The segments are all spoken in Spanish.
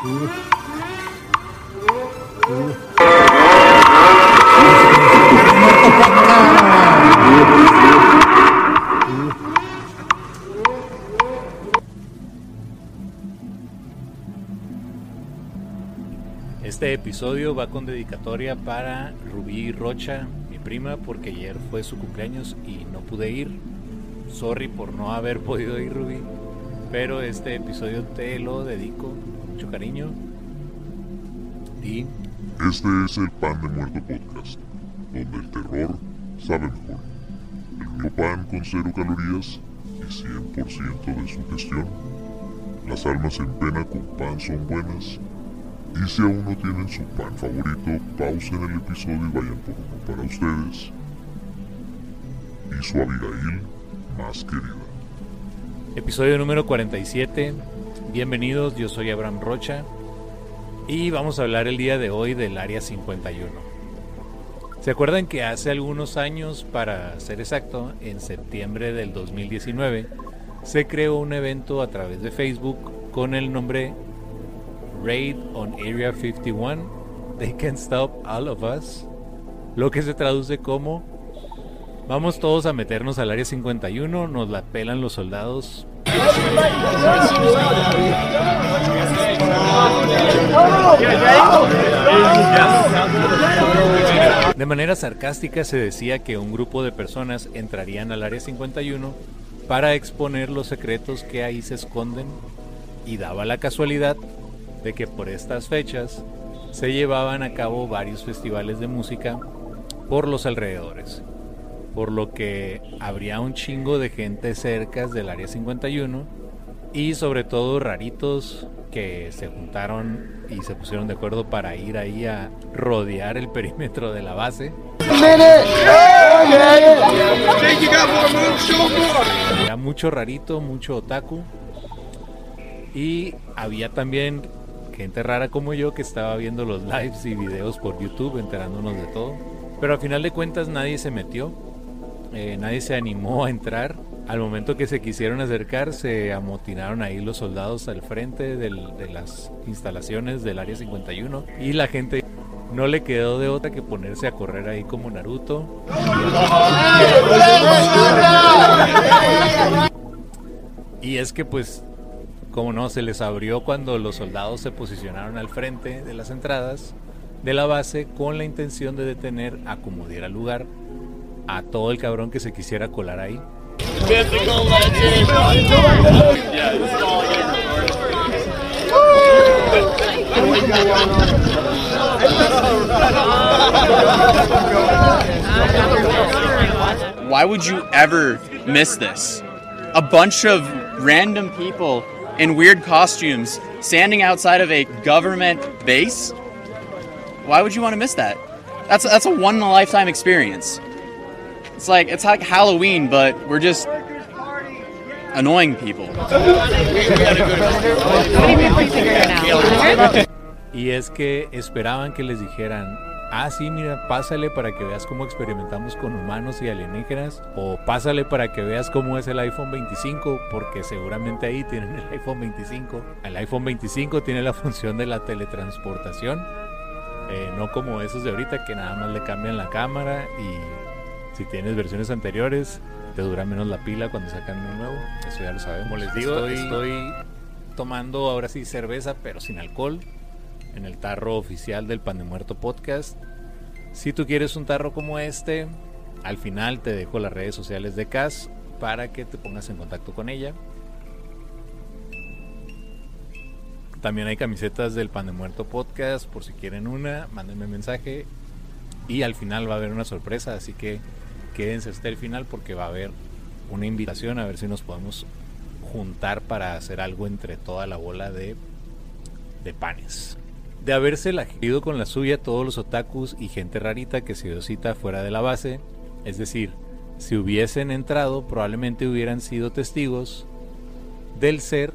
Este episodio va con dedicatoria para Rubí Rocha, mi prima, porque ayer fue su cumpleaños y no pude ir. Sorry por no haber podido ir, Rubí. Pero este episodio te lo dedico mucho cariño. Y Este es el Pan de Muerto Podcast, donde el terror sabe mejor. El pan con cero calorías y 100% de sugestión. Las almas en pena con pan son buenas. Y si aún no tienen su pan favorito, pausen el episodio y vayan por uno para ustedes. Y su Abigail más querida. episodio número 47. Bienvenidos, yo soy Abraham Rocha. Y vamos a hablar el día de hoy del Área 51. ¿Se acuerdan que hace algunos años, para ser exacto, en septiembre del 2019, se creó un evento a través de Facebook con el nombre Raid on Area 51? They can stop all of us. Lo que se traduce como Vamos todos a meternos al área 51, nos la pelan los soldados. De manera sarcástica se decía que un grupo de personas entrarían al área 51 para exponer los secretos que ahí se esconden. Y daba la casualidad de que por estas fechas se llevaban a cabo varios festivales de música por los alrededores por lo que habría un chingo de gente cerca del área 51 y sobre todo raritos que se juntaron y se pusieron de acuerdo para ir ahí a rodear el perímetro de la base. Era mucho rarito, mucho otaku y había también gente rara como yo que estaba viendo los lives y videos por YouTube enterándonos de todo. Pero al final de cuentas nadie se metió, eh, nadie se animó a entrar. Al momento que se quisieron acercar, se amotinaron ahí los soldados al frente de las instalaciones del Área 51 y la gente no le quedó de otra que ponerse a correr ahí como Naruto. Y es que pues, como no, se les abrió cuando los soldados se posicionaron al frente de las entradas de la base con la intención de detener a como diera lugar a todo el cabrón que se quisiera colar ahí. Why would you ever miss this? A bunch of random people in weird costumes standing outside of a government base? Why would you want to miss that? That's that's a one in a lifetime experience. It's like it's like Halloween, but we're just annoying people. Y es que esperaban que les dijeran, ah, sí, mira, pásale para que veas cómo experimentamos con humanos y alienígenas, o pásale para que veas cómo es el iPhone 25, porque seguramente ahí tienen el iPhone 25. El iPhone 25 tiene la función de la teletransportación, eh, no como esos de ahorita que nada más le cambian la cámara y si tienes versiones anteriores te dura menos la pila cuando sacan uno nuevo. Eso ya lo sabemos. Como les digo, Estoy- estoy tomando ahora sí cerveza, pero sin alcohol en el tarro oficial del Pan de Muerto Podcast. Si tú quieres un tarro como este, al final te dejo las redes sociales de Cas para que te pongas en contacto con ella. También hay camisetas del Pan de Muerto Podcast, por si quieren una, mándenme mensaje. Y al final va a haber una sorpresa, así que quédense hasta el final porque va a haber una invitación a ver si nos podemos juntar para hacer algo entre toda la bola de, de panes. De haberse ido con la suya todos los otakus y gente rarita que se dio cita fuera de la base, es decir, si hubiesen entrado probablemente hubieran sido testigos del ser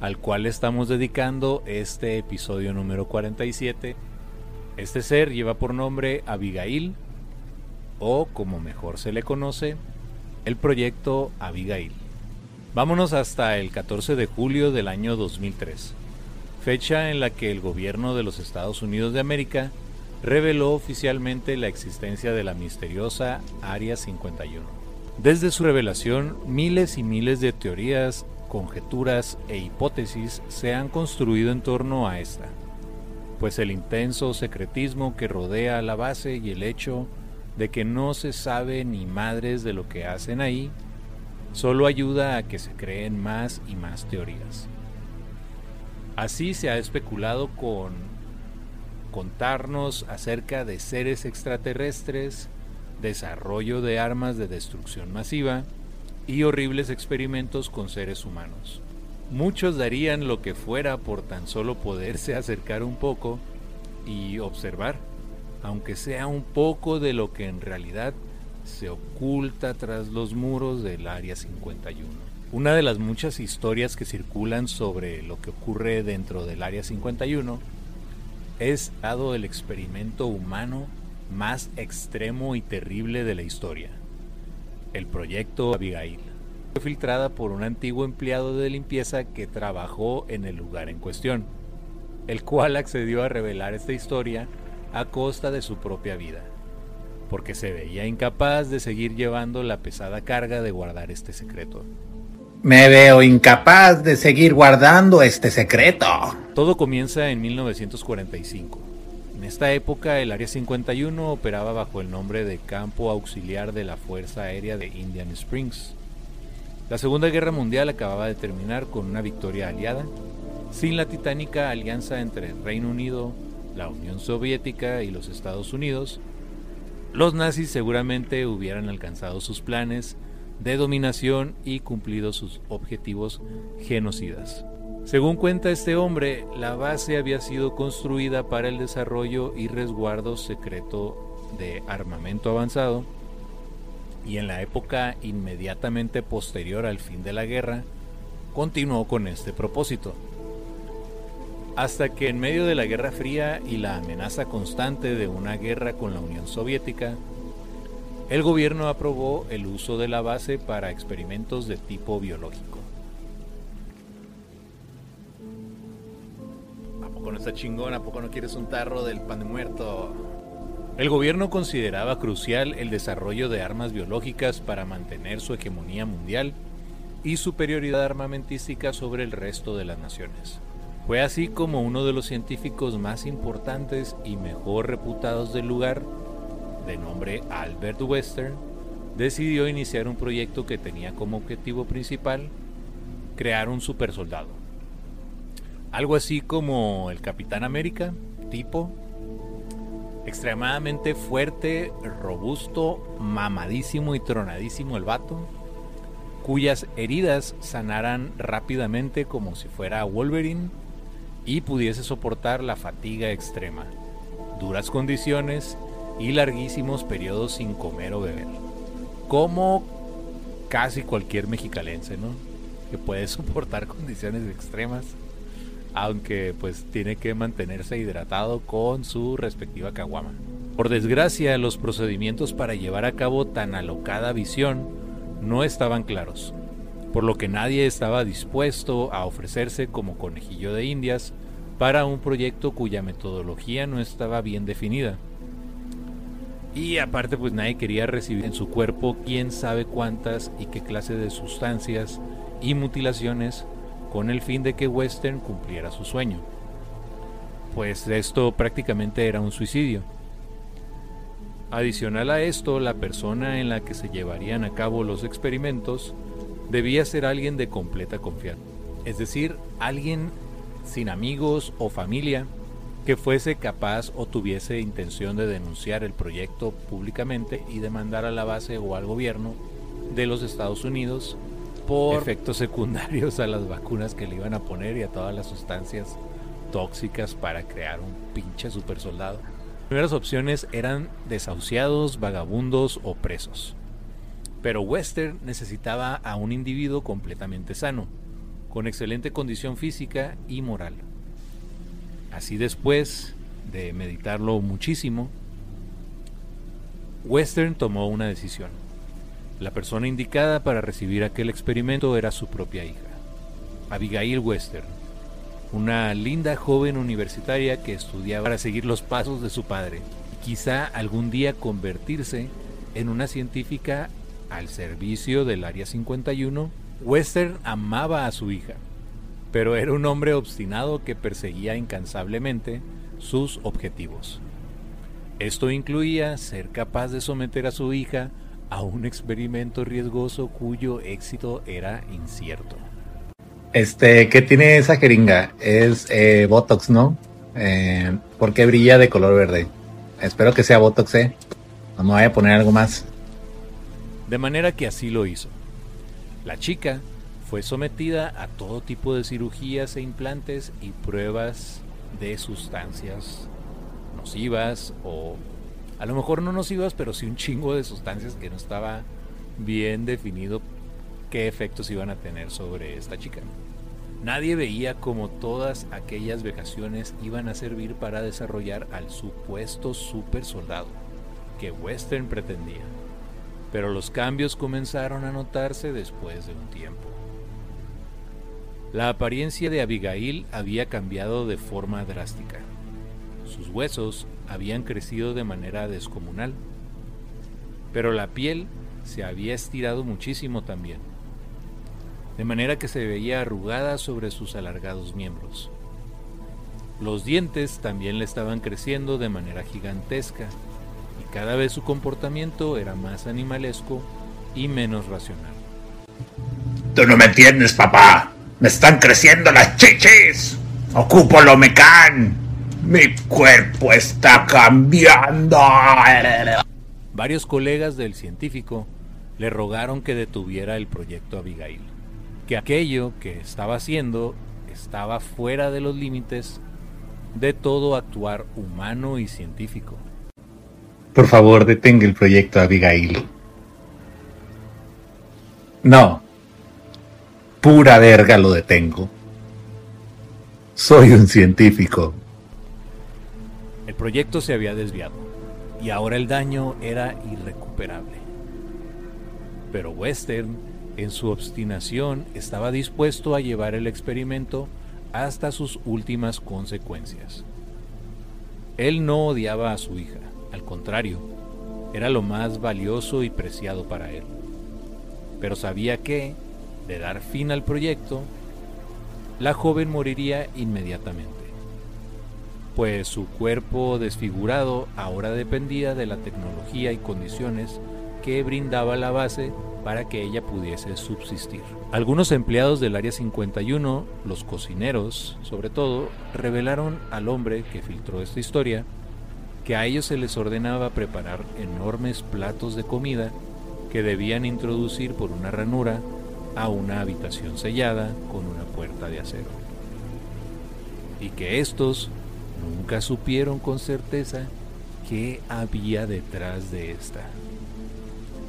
al cual estamos dedicando este episodio número 47. Este ser lleva por nombre Abigail, o como mejor se le conoce, el proyecto Abigail. Vámonos hasta el 14 de julio del año 2003. fecha en la que el gobierno de los Estados Unidos de América reveló oficialmente la existencia de la misteriosa Área 51. Desde su revelación, miles y miles de teorías, conjeturas e hipótesis se han construido en torno a esta, pues el intenso secretismo que rodea la base y el hecho de que no se sabe ni madres de lo que hacen ahí, solo ayuda a que se creen más y más teorías. Así se ha especulado con contarnos acerca de seres extraterrestres, desarrollo de armas de destrucción masiva y horribles experimentos con seres humanos. Muchos darían lo que fuera por tan solo poderse acercar un poco y observar, aunque sea un poco de lo que en realidad se oculta tras los muros del Área 51. Una de las muchas historias que circulan sobre lo que ocurre dentro del Área 51 es dado el experimento humano más extremo y terrible de la historia, el proyecto Abigail. Fue filtrada por un antiguo empleado de limpieza que trabajó en el lugar en cuestión, el cual accedió a revelar esta historia a costa de su propia vida, porque se veía incapaz de seguir llevando la pesada carga de guardar este secreto. Me veo incapaz de seguir guardando este secreto. Todo comienza en 1945. En esta época el Área 51 operaba bajo el nombre de Campo Auxiliar de la Fuerza Aérea de Indian Springs. La Segunda Guerra Mundial acababa de terminar con una victoria aliada, sin la titánica alianza entre Reino Unido, la Unión Soviética y los Estados Unidos. Los nazis seguramente hubieran alcanzado sus planes de dominación y cumplido sus objetivos genocidas. Según cuenta este hombre, la base había sido construida para el desarrollo y resguardo secreto de armamento avanzado y en la época inmediatamente posterior al fin de la guerra continuó con este propósito. Hasta que en medio de la Guerra Fría y la amenaza constante de una guerra con la Unión Soviética, el gobierno aprobó el uso de la base para experimentos de tipo biológico. ¿A poco no está chingón? ¿A poco no quieres un tarro del pan de muerto? El gobierno consideraba crucial el desarrollo de armas biológicas para mantener su hegemonía mundial y superioridad armamentística sobre el resto de las naciones. Fue así como uno de los científicos más importantes y mejor reputados del lugar de nombre Albert Western, decidió iniciar un proyecto que tenía como objetivo principal crear un supersoldado. Algo así como el Capitán América, tipo, extremadamente fuerte, robusto, mamadísimo y tronadísimo el vato, cuyas heridas sanaran rápidamente como si fuera Wolverine y pudiese soportar la fatiga extrema, duras condiciones y larguísimos periodos sin comer o beber. Como casi cualquier mexicalense, ¿no? Que puede soportar condiciones extremas, aunque pues tiene que mantenerse hidratado con su respectiva caguama. Por desgracia, los procedimientos para llevar a cabo tan alocada visión no estaban claros, por lo que nadie estaba dispuesto a ofrecerse como conejillo de indias para un proyecto cuya metodología no estaba bien definida. Y aparte pues nadie quería recibir en su cuerpo quién sabe cuántas y qué clase de sustancias y mutilaciones con el fin de que Western cumpliera su sueño. Pues esto prácticamente era un suicidio. Adicional a esto, la persona en la que se llevarían a cabo los experimentos debía ser alguien de completa confianza. Es decir, alguien sin amigos o familia que fuese capaz o tuviese intención de denunciar el proyecto públicamente y demandar a la base o al gobierno de los Estados Unidos por efectos secundarios a las vacunas que le iban a poner y a todas las sustancias tóxicas para crear un pinche super soldado. Las primeras opciones eran desahuciados, vagabundos o presos. Pero Western necesitaba a un individuo completamente sano, con excelente condición física y moral. Así después de meditarlo muchísimo, Western tomó una decisión. La persona indicada para recibir aquel experimento era su propia hija, Abigail Western, una linda joven universitaria que estudiaba para seguir los pasos de su padre y quizá algún día convertirse en una científica al servicio del Área 51. Western amaba a su hija, pero era un hombre obstinado que perseguía incansablemente sus objetivos. Esto incluía ser capaz de someter a su hija a un experimento riesgoso cuyo éxito era incierto. Este, ¿qué tiene esa jeringa? Es eh, Botox, ¿no? Eh, ¿Por qué brilla de color verde? Espero que sea Botox, ¿eh? No me vaya a poner algo más. De manera que así lo hizo. La chica fue sometida a todo tipo de cirugías e implantes y pruebas de sustancias nocivas o a lo mejor no nocivas, pero sí un chingo de sustancias que no estaba bien definido qué efectos iban a tener sobre esta chica. Nadie veía cómo todas aquellas vejaciones iban a servir para desarrollar al supuesto super soldado que Western pretendía. Pero los cambios comenzaron a notarse después de un tiempo. La apariencia de Abigail había cambiado de forma drástica. Sus huesos habían crecido de manera descomunal, pero la piel se había estirado muchísimo también, de manera que se veía arrugada sobre sus alargados miembros. Los dientes también le estaban creciendo de manera gigantesca cada vez su comportamiento era más animalesco y menos racional. Tú no me entiendes, papá. Me están creciendo las chichis. Ocupo lo mecán. Mi cuerpo está cambiando. Varios colegas del científico le rogaron que detuviera el proyecto Abigail, que aquello que estaba haciendo estaba fuera de los límites de todo actuar humano y científico. Por favor, detenga el proyecto Abigail. No. Pura verga lo detengo. Soy un científico. El proyecto se había desviado y ahora el daño era irrecuperable. Pero Western, en su obstinación, estaba dispuesto a llevar el experimento hasta sus últimas consecuencias. Él no odiaba a su hija, al contrario, era lo más valioso y preciado para él. Pero sabía que, de dar fin al proyecto, la joven moriría inmediatamente pues su cuerpo desfigurado ahora dependía de la tecnología y condiciones que brindaba la base para que ella pudiese subsistir. Algunos empleados del Área 51, los cocineros sobre todo, revelaron al hombre que filtró esta historia que a ellos se les ordenaba preparar enormes platos de comida que debían introducir por una ranura a una habitación sellada con una puerta de acero. Y que estos nunca supieron con certeza qué había detrás de esta,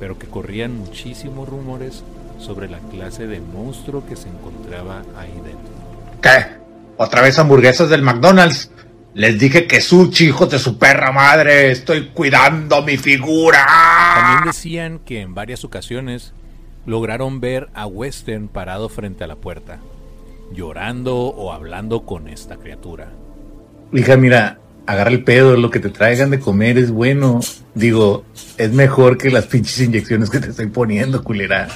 pero que corrían muchísimos rumores sobre la clase de monstruo que se encontraba ahí dentro. ¿Qué? ¿Otra vez hamburguesas del McDonald's? Les dije que sushi, hijos de su perra madre. Estoy cuidando mi figura. También decían que en varias ocasiones lograron ver a Western parado frente a la puerta, llorando o hablando con esta criatura. Hija, mira, agarra el pedo, lo que te traigan de comer es bueno. Digo, es mejor que las pinches inyecciones que te estoy poniendo, culera.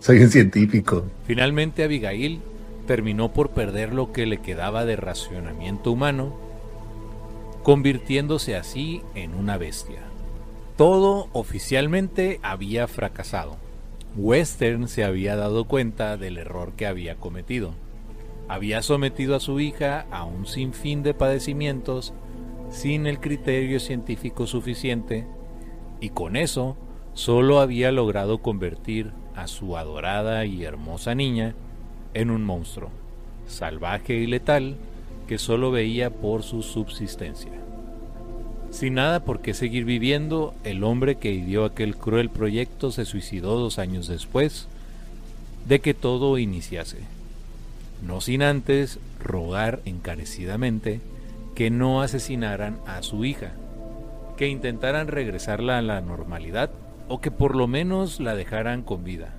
Soy un científico. Finalmente Abigail terminó por perder lo que le quedaba de racionamiento humano, convirtiéndose así en una bestia. Todo oficialmente había fracasado. Western se había dado cuenta del error que había cometido había sometido a su hija a un sinfín de padecimientos sin el criterio científico suficiente y con eso solo había logrado convertir a su adorada y hermosa niña en un monstruo, salvaje y letal, que solo veía por su subsistencia. Sin nada por qué seguir viviendo, el hombre que ideó aquel cruel proyecto se suicidó dos años después de que todo iniciase no sin antes rogar encarecidamente que no asesinaran a su hija, que intentaran regresarla a la normalidad o que por lo menos la dejaran con vida.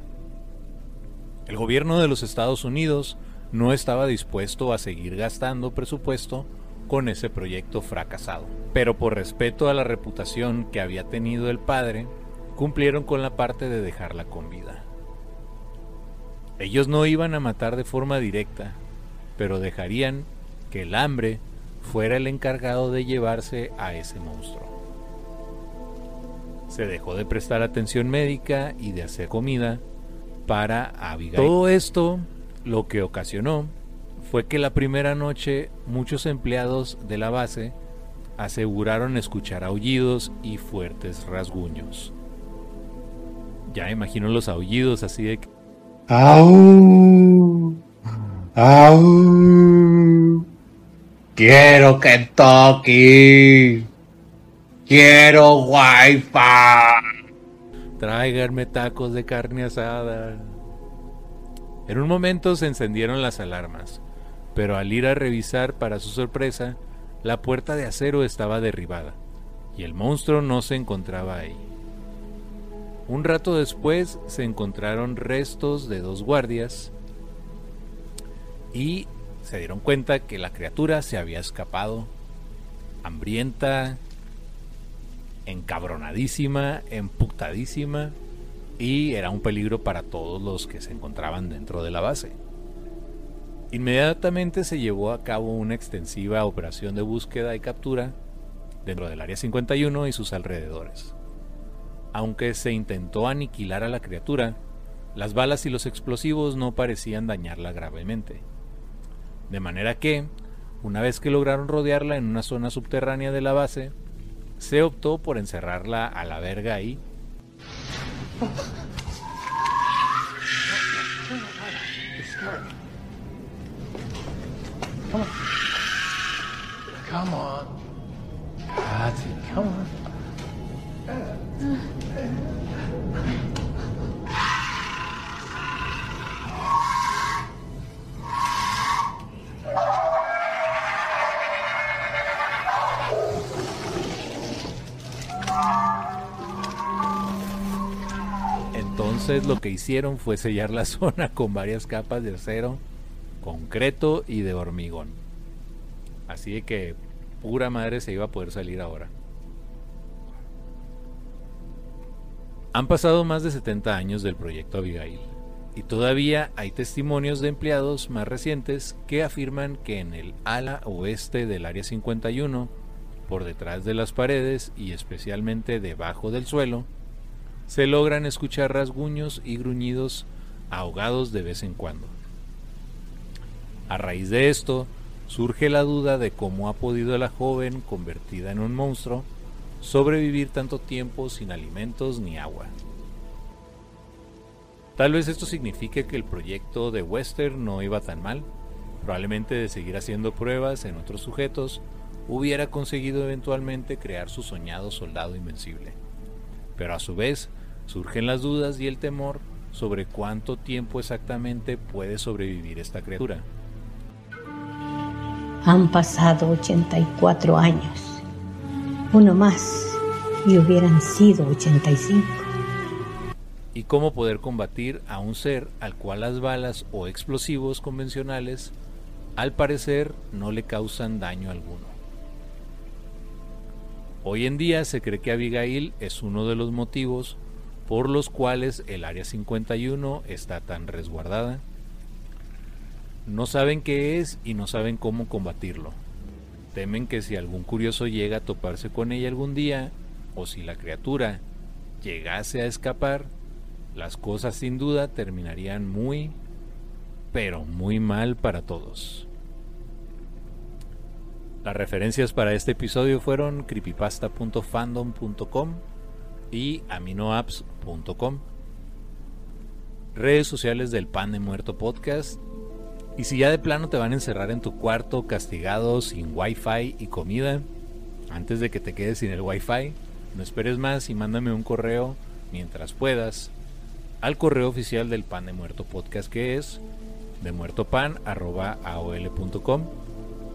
El gobierno de los Estados Unidos no estaba dispuesto a seguir gastando presupuesto con ese proyecto fracasado. Pero por respeto a la reputación que había tenido el padre, cumplieron con la parte de dejarla con vida. Ellos no iban a matar de forma directa, pero dejarían que el hambre fuera el encargado de llevarse a ese monstruo. Se dejó de prestar atención médica y de hacer comida para Abigail. Todo esto lo que ocasionó fue que la primera noche muchos empleados de la base aseguraron escuchar aullidos y fuertes rasguños. Ya imagino los aullidos así de que... ¡Au! ¡Au! Quiero Kentucky. Quiero Wi-Fi. Tráiganme tacos de carne asada. En un momento se encendieron las alarmas, pero al ir a revisar, para su sorpresa, la puerta de acero estaba derribada y el monstruo no se encontraba ahí. Un rato después se encontraron restos de dos guardias y se dieron cuenta que la criatura se había escapado, hambrienta, encabronadísima, emputadísima, y era un peligro para todos los que se encontraban dentro de la base. Inmediatamente se llevó a cabo una extensiva operación de búsqueda y captura dentro del Área 51 y sus alrededores. Aunque se intentó aniquilar a la criatura, las balas y los explosivos no parecían dañarla gravemente. De manera que, una vez que lograron rodearla en una zona subterránea de la base, se optó por encerrarla a la verga ahí. Come on. come on. Lo que hicieron fue sellar la zona con varias capas de acero, concreto y de hormigón. Así que pura madre se iba a poder salir ahora. Han pasado más de 70 años del proyecto Abigail y todavía hay testimonios de empleados más recientes que afirman que en el ala oeste del Área 51, por detrás de las paredes y especialmente debajo del suelo, se logran escuchar rasguños y gruñidos ahogados de vez en cuando. A raíz de esto, surge la duda de cómo ha podido la joven, convertida en un monstruo, sobrevivir tanto tiempo sin alimentos ni agua. Tal vez esto signifique que el proyecto de Western no iba tan mal, probablemente de seguir haciendo pruebas en otros sujetos, hubiera conseguido eventualmente crear su soñado soldado invencible. Pero a su vez, surgen las dudas y el temor sobre cuánto tiempo exactamente puede sobrevivir esta criatura. Han pasado 84 años. Uno más y hubieran sido 85. Y cómo poder combatir a un ser al cual las balas o explosivos convencionales al parecer no le causan daño alguno. Hoy en día se cree que Abigail es uno de los motivos por los cuales el Área 51 está tan resguardada no saben qué es y no saben cómo combatirlo. Temen que si algún curioso llega a toparse con ella algún día, o si la criatura llegase a escapar, las cosas sin duda terminarían muy, pero muy mal para todos. Las referencias para este episodio fueron creepypasta.fandom.com y aminoapps.com. Redes sociales del Pan de Muerto Podcast y si ya de plano te van a encerrar en tu cuarto castigado sin wifi y comida, antes de que te quedes sin el wifi, no esperes más y mándame un correo mientras puedas al correo oficial del Pan de Muerto Podcast que es demuertopan.aol.com.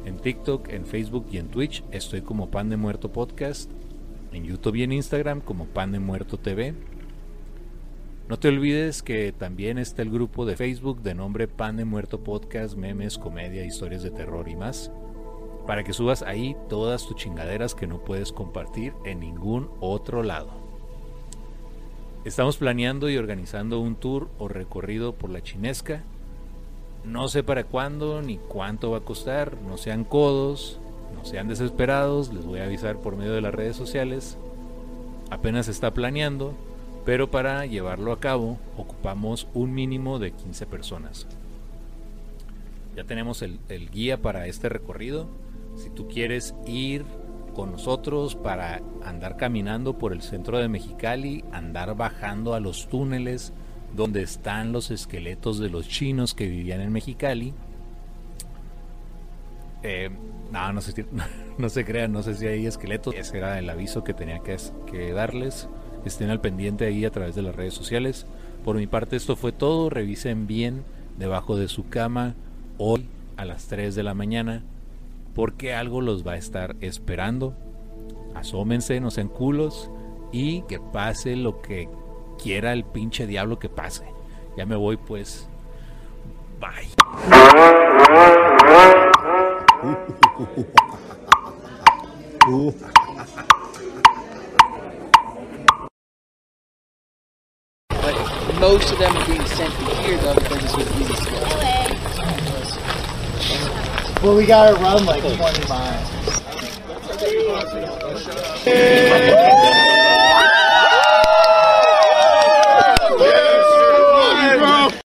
En TikTok, en Facebook y en Twitch estoy como Pan de Muerto Podcast. En YouTube y en Instagram como Pan de Muerto TV. No te olvides que también está el grupo de Facebook de nombre Pan de Muerto Podcast, memes, comedia, historias de terror y más. Para que subas ahí todas tus chingaderas que no puedes compartir en ningún otro lado. Estamos planeando y organizando un tour o recorrido por la chinesca. No sé para cuándo ni cuánto va a costar. No sean codos, no sean desesperados. Les voy a avisar por medio de las redes sociales. Apenas está planeando pero para llevarlo a cabo ocupamos un mínimo de 15 personas. Ya tenemos el, guía para este recorrido. Si tú quieres ir con nosotros para andar caminando por el centro de Mexicali, andar bajando a los túneles donde están los esqueletos de los chinos que vivían en Mexicali. Eh, no, no se, no se crean, no sé si hay esqueletos. Ese era el aviso que tenía que, que darles estén al pendiente ahí a través de las redes sociales. Por mi parte esto fue todo, revisen bien debajo de su cama hoy a las 3 de la mañana porque algo los va a estar esperando. Asómense, no sean culos y que pase lo que quiera el pinche diablo que pase. Ya me voy pues. Bye. Most of them are being sent to here though because it's with easy Well, we gotta run like 20 miles.